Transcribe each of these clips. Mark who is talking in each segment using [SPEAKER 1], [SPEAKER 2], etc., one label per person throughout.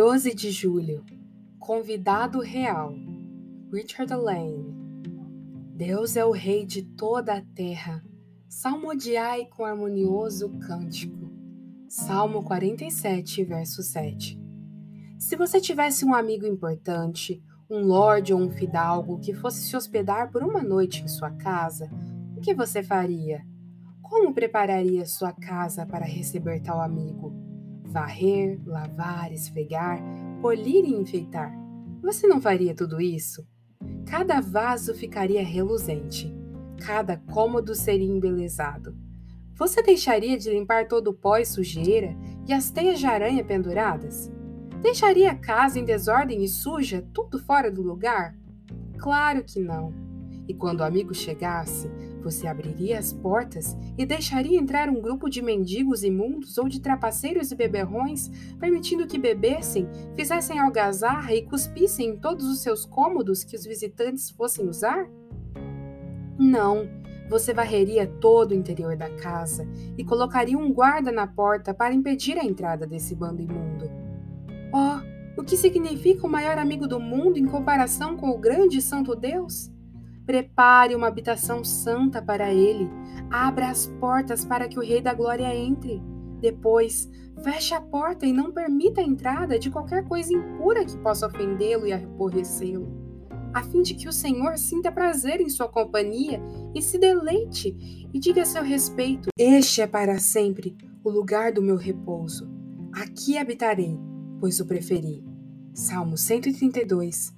[SPEAKER 1] 12 de julho. Convidado real. Richard Lane. Deus é o rei de toda a terra. Salmodiai com harmonioso cântico. Salmo 47, verso 7. Se você tivesse um amigo importante, um lorde ou um fidalgo que fosse se hospedar por uma noite em sua casa, o que você faria? Como prepararia sua casa para receber tal amigo? Varrer, lavar, esfregar, polir e enfeitar. Você não faria tudo isso? Cada vaso ficaria reluzente, cada cômodo seria embelezado. Você deixaria de limpar todo o pó e sujeira e as teias de aranha penduradas? Deixaria a casa em desordem e suja, tudo fora do lugar? Claro que não. E quando o amigo chegasse, você abriria as portas e deixaria entrar um grupo de mendigos imundos ou de trapaceiros e beberrões, permitindo que bebessem, fizessem algazarra e cuspissem em todos os seus cômodos que os visitantes fossem usar? Não. Você varreria todo o interior da casa e colocaria um guarda na porta para impedir a entrada desse bando imundo. Oh, o que significa o maior amigo do mundo em comparação com o grande santo Deus? Prepare uma habitação santa para ele. Abra as portas para que o Rei da Glória entre. Depois, feche a porta e não permita a entrada de qualquer coisa impura que possa ofendê-lo e aborrecê-lo, a fim de que o Senhor sinta prazer em sua companhia e se deleite e diga a seu respeito: Este é para sempre o lugar do meu repouso. Aqui habitarei pois o preferi. Salmo 132,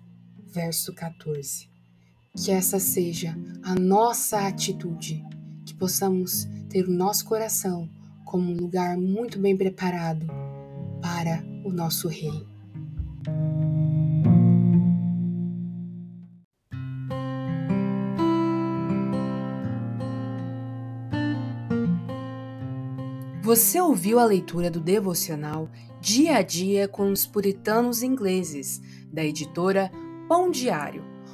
[SPEAKER 1] verso 14. Que essa seja a nossa atitude, que possamos ter o nosso coração como um lugar muito bem preparado para o nosso Rei. Você ouviu a leitura do devocional Dia a Dia com os Puritanos Ingleses, da editora Pão Diário.